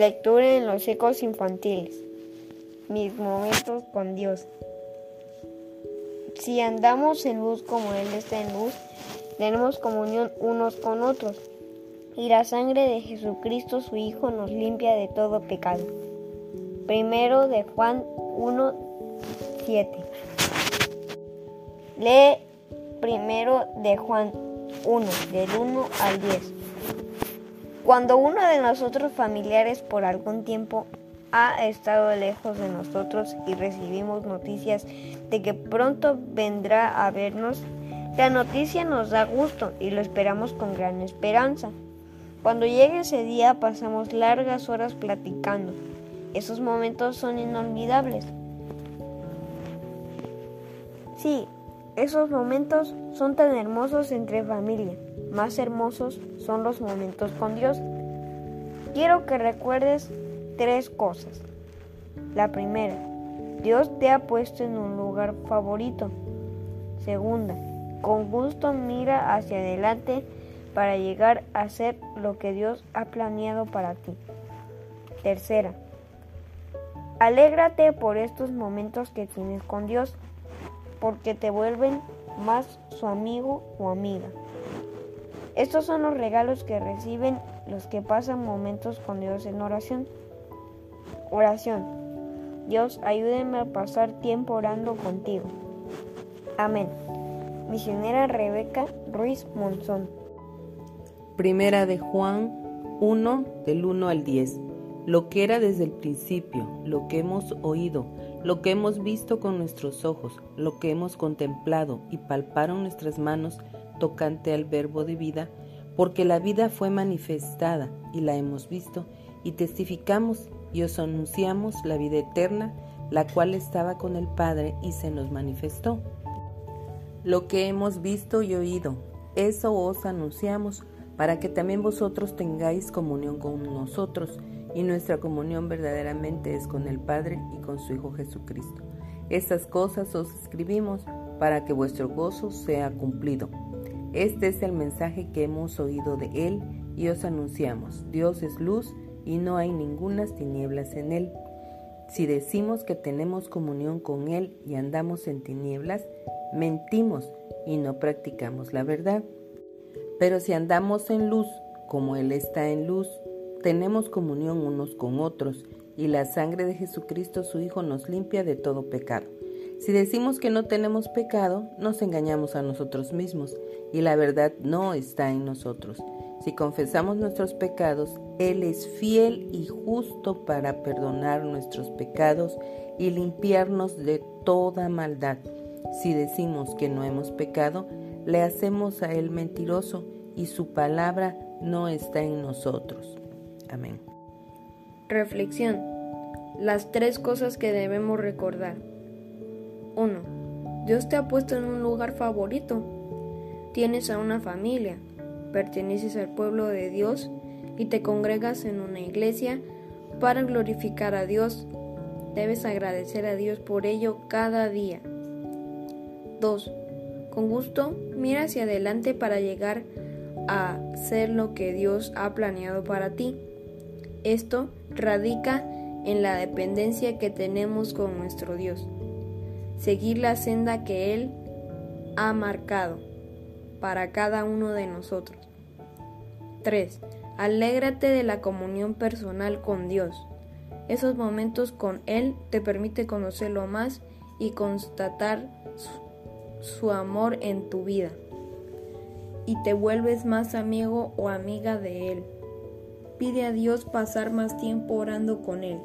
Lectura en los ecos infantiles. Mis momentos con Dios. Si andamos en luz como Él está en luz, tenemos comunión unos con otros. Y la sangre de Jesucristo, su Hijo, nos limpia de todo pecado. Primero de Juan 1, 7. Lee primero de Juan 1, del 1 al 10. Cuando uno de nosotros familiares por algún tiempo ha estado lejos de nosotros y recibimos noticias de que pronto vendrá a vernos, la noticia nos da gusto y lo esperamos con gran esperanza. Cuando llegue ese día pasamos largas horas platicando. Esos momentos son inolvidables. Sí, esos momentos son tan hermosos entre familia más hermosos son los momentos con Dios. Quiero que recuerdes tres cosas. La primera, Dios te ha puesto en un lugar favorito. Segunda, con gusto mira hacia adelante para llegar a ser lo que Dios ha planeado para ti. Tercera, alégrate por estos momentos que tienes con Dios, porque te vuelven más su amigo o amiga. Estos son los regalos que reciben los que pasan momentos con Dios en oración. Oración. Dios, ayúdenme a pasar tiempo orando contigo. Amén. Misionera Rebeca Ruiz Monzón. Primera de Juan 1 del 1 al 10. Lo que era desde el principio, lo que hemos oído, lo que hemos visto con nuestros ojos, lo que hemos contemplado y palparon nuestras manos, tocante al verbo de vida, porque la vida fue manifestada y la hemos visto, y testificamos y os anunciamos la vida eterna, la cual estaba con el Padre y se nos manifestó. Lo que hemos visto y oído, eso os anunciamos, para que también vosotros tengáis comunión con nosotros, y nuestra comunión verdaderamente es con el Padre y con su Hijo Jesucristo. Estas cosas os escribimos para que vuestro gozo sea cumplido. Este es el mensaje que hemos oído de Él y os anunciamos. Dios es luz y no hay ningunas tinieblas en Él. Si decimos que tenemos comunión con Él y andamos en tinieblas, mentimos y no practicamos la verdad. Pero si andamos en luz, como Él está en luz, tenemos comunión unos con otros, y la sangre de Jesucristo su Hijo nos limpia de todo pecado. Si decimos que no tenemos pecado, nos engañamos a nosotros mismos y la verdad no está en nosotros. Si confesamos nuestros pecados, Él es fiel y justo para perdonar nuestros pecados y limpiarnos de toda maldad. Si decimos que no hemos pecado, le hacemos a Él mentiroso y su palabra no está en nosotros. Amén. Reflexión. Las tres cosas que debemos recordar. 1. Dios te ha puesto en un lugar favorito. Tienes a una familia, perteneces al pueblo de Dios y te congregas en una iglesia para glorificar a Dios. Debes agradecer a Dios por ello cada día. 2. Con gusto, mira hacia adelante para llegar a ser lo que Dios ha planeado para ti. Esto radica en la dependencia que tenemos con nuestro Dios seguir la senda que Él ha marcado para cada uno de nosotros. 3. Alégrate de la comunión personal con Dios. Esos momentos con Él te permite conocerlo más y constatar su, amor en tu vida. Y te vuelves más amigo o amiga de Él pide a Dios pasar más tiempo orando con Él.